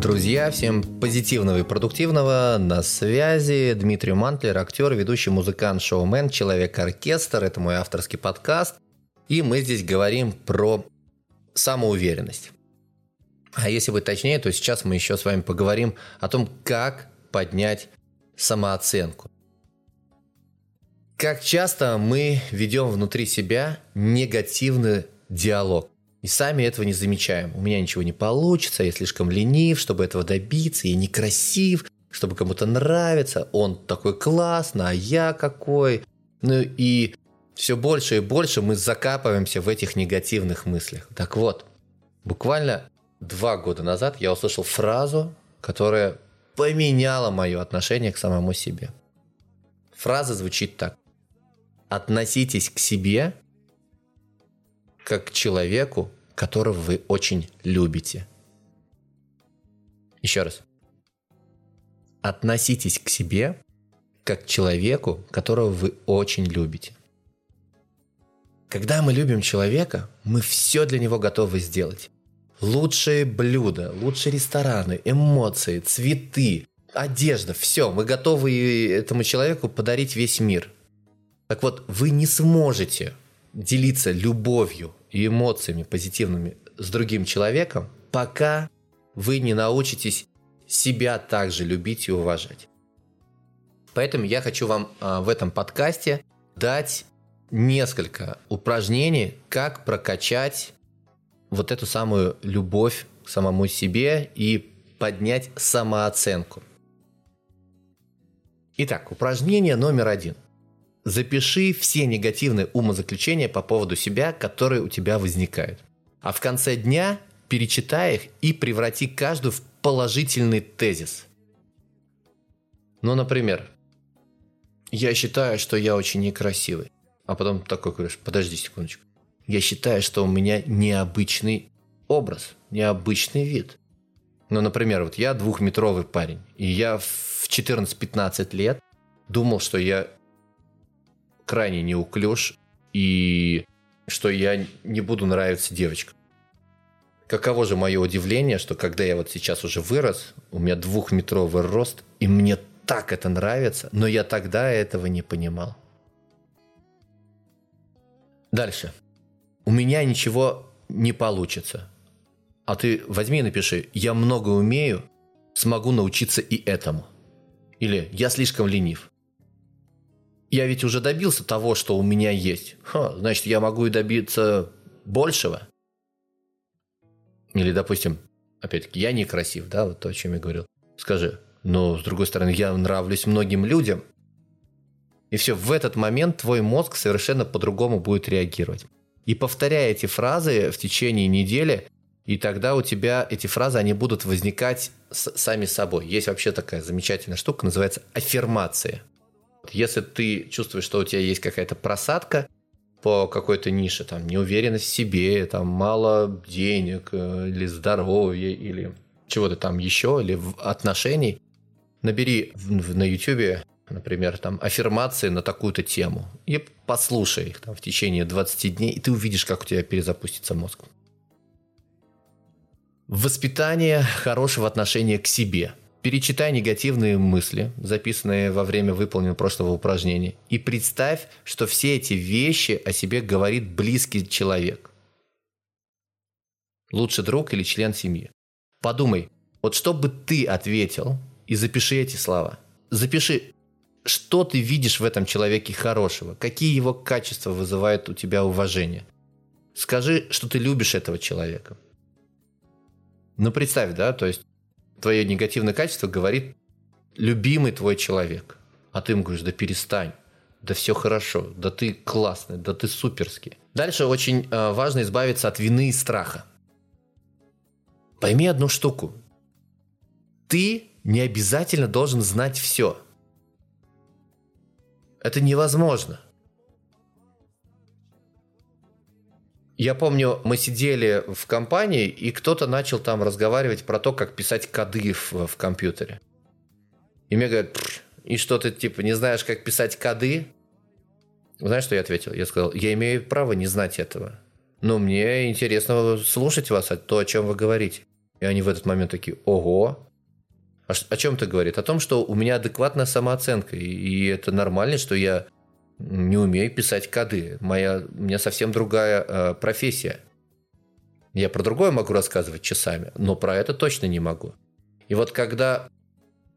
Друзья, всем позитивного и продуктивного. На связи Дмитрий Мантлер, актер, ведущий музыкант, шоумен, человек-оркестр. Это мой авторский подкаст. И мы здесь говорим про самоуверенность. А если быть точнее, то сейчас мы еще с вами поговорим о том, как поднять самооценку. Как часто мы ведем внутри себя негативный диалог. И сами этого не замечаем. У меня ничего не получится, я слишком ленив, чтобы этого добиться, я некрасив, чтобы кому-то нравиться, он такой классный, а я какой. Ну и все больше и больше мы закапываемся в этих негативных мыслях. Так вот, буквально два года назад я услышал фразу, которая поменяла мое отношение к самому себе. Фраза звучит так. Относитесь к себе как к человеку, которого вы очень любите. Еще раз. Относитесь к себе как к человеку, которого вы очень любите. Когда мы любим человека, мы все для него готовы сделать. Лучшие блюда, лучшие рестораны, эмоции, цветы, одежда, все. Мы готовы этому человеку подарить весь мир. Так вот, вы не сможете делиться любовью и эмоциями позитивными с другим человеком, пока вы не научитесь себя также любить и уважать. Поэтому я хочу вам а, в этом подкасте дать несколько упражнений, как прокачать вот эту самую любовь к самому себе и поднять самооценку. Итак, упражнение номер один – Запиши все негативные умозаключения по поводу себя, которые у тебя возникают. А в конце дня перечитай их и преврати каждую в положительный тезис. Ну, например, я считаю, что я очень некрасивый. А потом такой говоришь, подожди секундочку. Я считаю, что у меня необычный образ, необычный вид. Ну, например, вот я двухметровый парень, и я в 14-15 лет думал, что я крайне неуклюж и что я не буду нравиться девочкам. Каково же мое удивление, что когда я вот сейчас уже вырос, у меня двухметровый рост, и мне так это нравится, но я тогда этого не понимал. Дальше. У меня ничего не получится. А ты возьми и напиши, я много умею, смогу научиться и этому. Или я слишком ленив я ведь уже добился того, что у меня есть. Ха, значит, я могу и добиться большего. Или, допустим, опять-таки, я некрасив, да, вот то, о чем я говорил. Скажи, но, с другой стороны, я нравлюсь многим людям. И все, в этот момент твой мозг совершенно по-другому будет реагировать. И повторяя эти фразы в течение недели, и тогда у тебя эти фразы, они будут возникать сами собой. Есть вообще такая замечательная штука, называется аффирмация – если ты чувствуешь, что у тебя есть какая-то просадка по какой-то нише, там, неуверенность в себе, там, мало денег, э, или здоровья, или чего-то там еще, или в отношений, набери на YouTube, например, там, аффирмации на такую-то тему и послушай их там, в течение 20 дней, и ты увидишь, как у тебя перезапустится мозг. Воспитание хорошего отношения к себе – Перечитай негативные мысли, записанные во время выполненного прошлого упражнения, и представь, что все эти вещи о себе говорит близкий человек. Лучше друг или член семьи. Подумай, вот что бы ты ответил, и запиши эти слова. Запиши, что ты видишь в этом человеке хорошего, какие его качества вызывают у тебя уважение. Скажи, что ты любишь этого человека. Ну, представь, да, то есть твое негативное качество говорит любимый твой человек. А ты ему говоришь, да перестань, да все хорошо, да ты классный, да ты суперский. Дальше очень э, важно избавиться от вины и страха. Пойми одну штуку. Ты не обязательно должен знать все. Это невозможно. Я помню, мы сидели в компании, и кто-то начал там разговаривать про то, как писать коды в, в компьютере. И мне говорят, и что ты типа не знаешь, как писать коды? Знаешь, что я ответил? Я сказал, я имею право не знать этого. Но мне интересно слушать вас, то, о чем вы говорите. И они в этот момент такие, ого, а о чем это говорит? О том, что у меня адекватная самооценка, и это нормально, что я не умею писать коды. Моя, у меня совсем другая э, профессия. Я про другое могу рассказывать часами, но про это точно не могу. И вот когда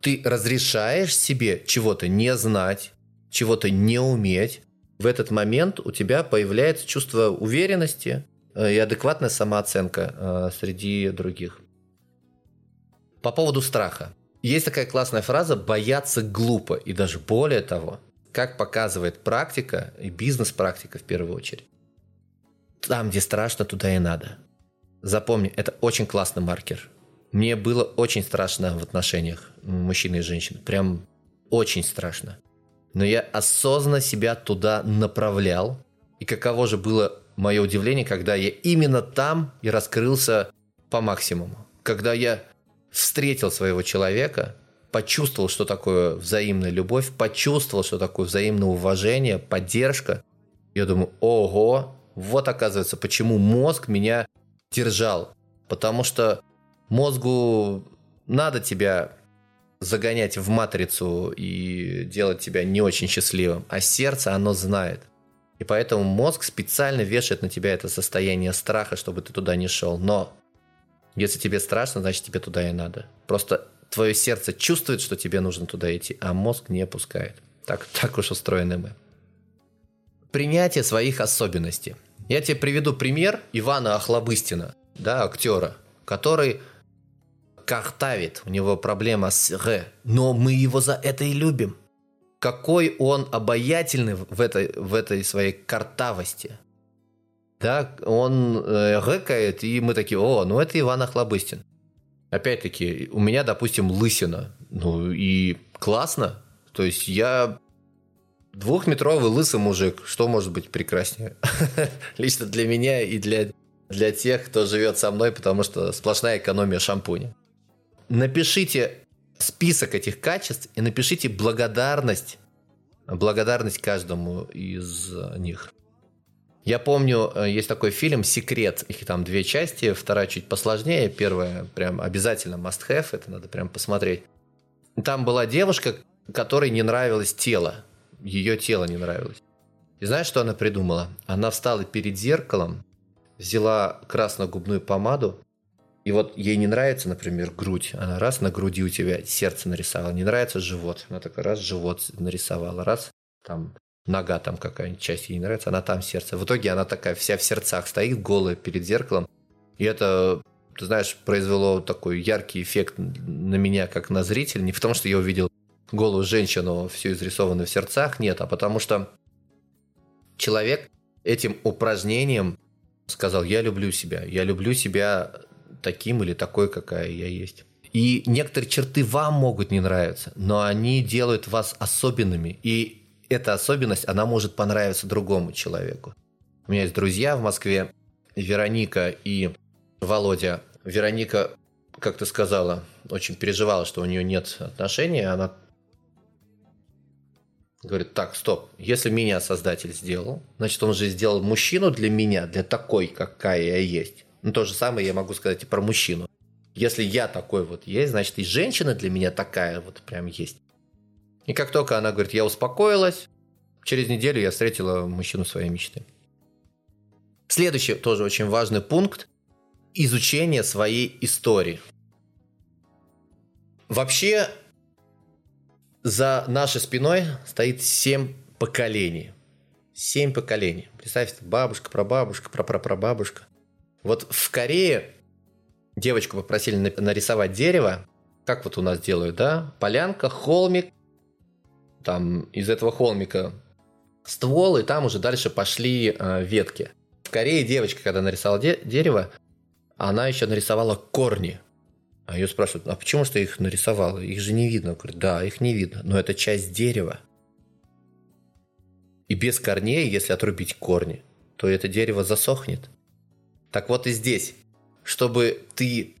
ты разрешаешь себе чего-то не знать, чего-то не уметь, в этот момент у тебя появляется чувство уверенности э, и адекватная самооценка э, среди других. По поводу страха. Есть такая классная фраза «бояться глупо». И даже более того, как показывает практика, и бизнес-практика в первую очередь, там, где страшно, туда и надо. Запомни, это очень классный маркер. Мне было очень страшно в отношениях мужчины и женщины. Прям очень страшно. Но я осознанно себя туда направлял. И каково же было мое удивление, когда я именно там и раскрылся по максимуму. Когда я встретил своего человека, почувствовал, что такое взаимная любовь, почувствовал, что такое взаимное уважение, поддержка. Я думаю, ого, вот оказывается, почему мозг меня держал. Потому что мозгу надо тебя загонять в матрицу и делать тебя не очень счастливым, а сердце, оно знает. И поэтому мозг специально вешает на тебя это состояние страха, чтобы ты туда не шел. Но если тебе страшно, значит тебе туда и надо. Просто твое сердце чувствует, что тебе нужно туда идти, а мозг не опускает. Так, так уж устроены мы. Принятие своих особенностей. Я тебе приведу пример Ивана Охлобыстина, да, актера, который картавит, у него проблема с «р», но мы его за это и любим. Какой он обаятельный в этой, в этой своей картавости. Да, он э, рэкает, и мы такие, о, ну это Иван Охлобыстин. Опять-таки, у меня, допустим, лысина. Ну и классно. То есть я двухметровый лысый мужик. Что может быть прекраснее? Лично для меня и для, для тех, кто живет со мной, потому что сплошная экономия шампуня. Напишите список этих качеств и напишите благодарность. Благодарность каждому из них. Я помню, э, есть такой фильм «Секрет». Их там две части, вторая чуть посложнее. Первая прям обязательно must have, это надо прям посмотреть. Там была девушка, которой не нравилось тело. Ее тело не нравилось. И знаешь, что она придумала? Она встала перед зеркалом, взяла красно-губную помаду, и вот ей не нравится, например, грудь. Она раз на груди у тебя сердце нарисовала. Не нравится живот. Она такая раз живот нарисовала. Раз там нога там какая-нибудь часть ей не нравится, она там сердце. В итоге она такая вся в сердцах стоит, голая перед зеркалом. И это, ты знаешь, произвело такой яркий эффект на меня, как на зрителя. Не потому, что я увидел голую женщину, все изрисованную в сердцах, нет, а потому что человек этим упражнением сказал, я люблю себя, я люблю себя таким или такой, какая я есть. И некоторые черты вам могут не нравиться, но они делают вас особенными. И эта особенность, она может понравиться другому человеку. У меня есть друзья в Москве, Вероника и Володя. Вероника, как ты сказала, очень переживала, что у нее нет отношений. Она говорит, так, стоп, если меня создатель сделал, значит, он же сделал мужчину для меня, для такой, какая я есть. Ну, то же самое я могу сказать и про мужчину. Если я такой вот есть, значит, и женщина для меня такая вот прям есть. И как только она говорит, я успокоилась, через неделю я встретила мужчину своей мечты. Следующий тоже очень важный пункт – изучение своей истории. Вообще, за нашей спиной стоит семь поколений. Семь поколений. Представьте, бабушка, прабабушка, прапрапрабабушка. Вот в Корее девочку попросили нарисовать дерево, как вот у нас делают, да? Полянка, холмик, там из этого холмика ствол, и там уже дальше пошли э, ветки. В Корее девочка, когда нарисовала де- дерево, она еще нарисовала корни. А ее спрашивают, а почему что их нарисовала? Их же не видно. Говорит, да, их не видно, но это часть дерева. И без корней, если отрубить корни, то это дерево засохнет. Так вот и здесь, чтобы ты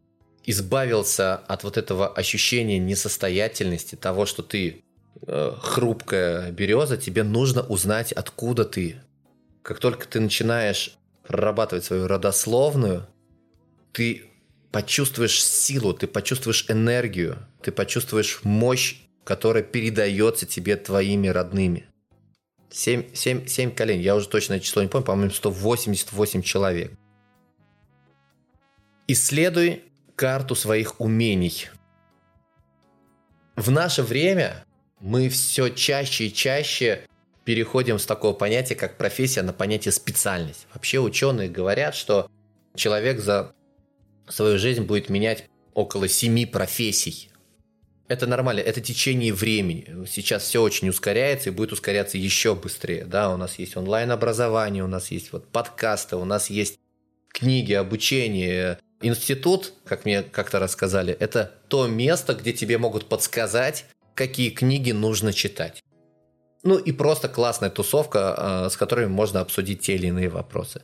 избавился от вот этого ощущения несостоятельности, того, что ты хрупкая береза, тебе нужно узнать, откуда ты. Как только ты начинаешь прорабатывать свою родословную, ты почувствуешь силу, ты почувствуешь энергию, ты почувствуешь мощь, которая передается тебе твоими родными. 7, 7, 7 колен, я уже точное число не помню, по-моему, 188 человек. Исследуй карту своих умений. В наше время мы все чаще и чаще переходим с такого понятия, как профессия, на понятие специальность. Вообще ученые говорят, что человек за свою жизнь будет менять около семи профессий. Это нормально, это течение времени. Сейчас все очень ускоряется и будет ускоряться еще быстрее. Да, у нас есть онлайн-образование, у нас есть вот подкасты, у нас есть книги, обучение. Институт, как мне как-то рассказали, это то место, где тебе могут подсказать, какие книги нужно читать. Ну и просто классная тусовка, а, с которой можно обсудить те или иные вопросы.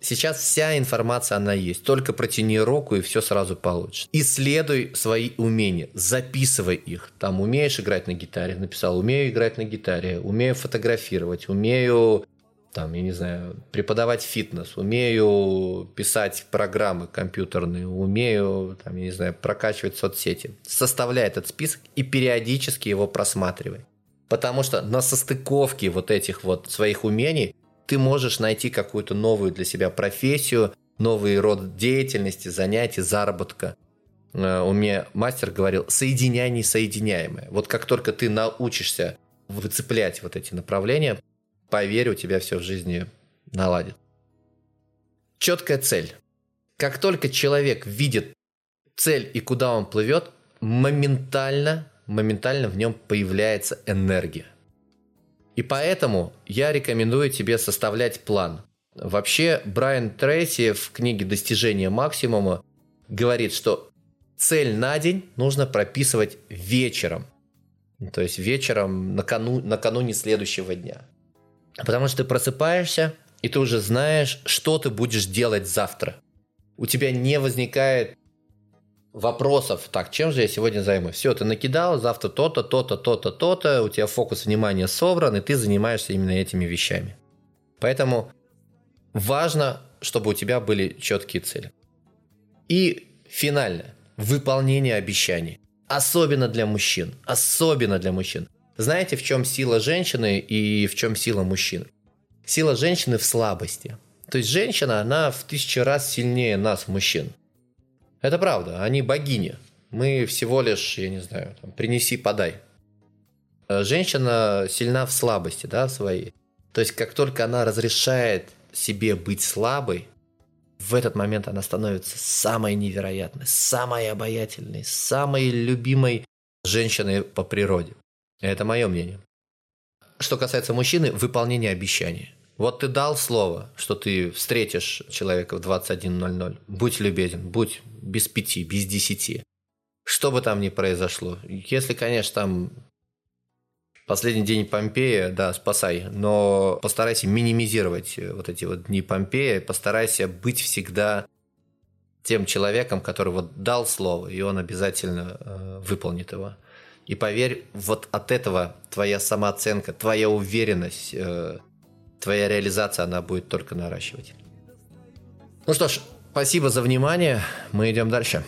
Сейчас вся информация, она есть. Только протяни руку, и все сразу получишь. Исследуй свои умения, записывай их. Там умеешь играть на гитаре, написал, умею играть на гитаре, умею фотографировать, умею там, я не знаю, преподавать фитнес, умею писать программы компьютерные, умею, там, я не знаю, прокачивать соцсети. Составляй этот список и периодически его просматривай. Потому что на состыковке вот этих вот своих умений ты можешь найти какую-то новую для себя профессию, новый род деятельности, занятий, заработка. Э, у меня мастер говорил, соединяй несоединяемое. Вот как только ты научишься выцеплять вот эти направления, поверь, у тебя все в жизни наладит. Четкая цель. Как только человек видит цель и куда он плывет, моментально, моментально в нем появляется энергия. И поэтому я рекомендую тебе составлять план. Вообще, Брайан Трейси в книге «Достижение максимума» говорит, что цель на день нужно прописывать вечером. То есть вечером накану, накануне следующего дня. Потому что ты просыпаешься, и ты уже знаешь, что ты будешь делать завтра. У тебя не возникает вопросов, так, чем же я сегодня займусь? Все, ты накидал, завтра то-то, то-то, то-то, то-то, у тебя фокус внимания собран, и ты занимаешься именно этими вещами. Поэтому важно, чтобы у тебя были четкие цели. И финально, выполнение обещаний. Особенно для мужчин. Особенно для мужчин. Знаете, в чем сила женщины и в чем сила мужчины? Сила женщины в слабости. То есть женщина, она в тысячу раз сильнее нас, мужчин. Это правда, они богини. Мы всего лишь, я не знаю, там, принеси, подай. Э, женщина сильна в слабости, да, своей. То есть, как только она разрешает себе быть слабой, в этот момент она становится самой невероятной, самой обаятельной, самой любимой женщиной по природе. Это мое мнение. Что касается мужчины, выполнение обещаний. Вот ты дал слово, что ты встретишь человека в 21.00. Будь любезен, будь без пяти, без десяти. Что бы там ни произошло. Если, конечно, там последний день Помпея, да, спасай, но постарайся минимизировать вот эти вот дни Помпея, постарайся быть всегда тем человеком, который вот дал слово, и он обязательно э, выполнит его. И поверь, вот от этого твоя самооценка, твоя уверенность, э, твоя реализация, она будет только наращивать. Ну что ж, спасибо за внимание. Мы идем дальше.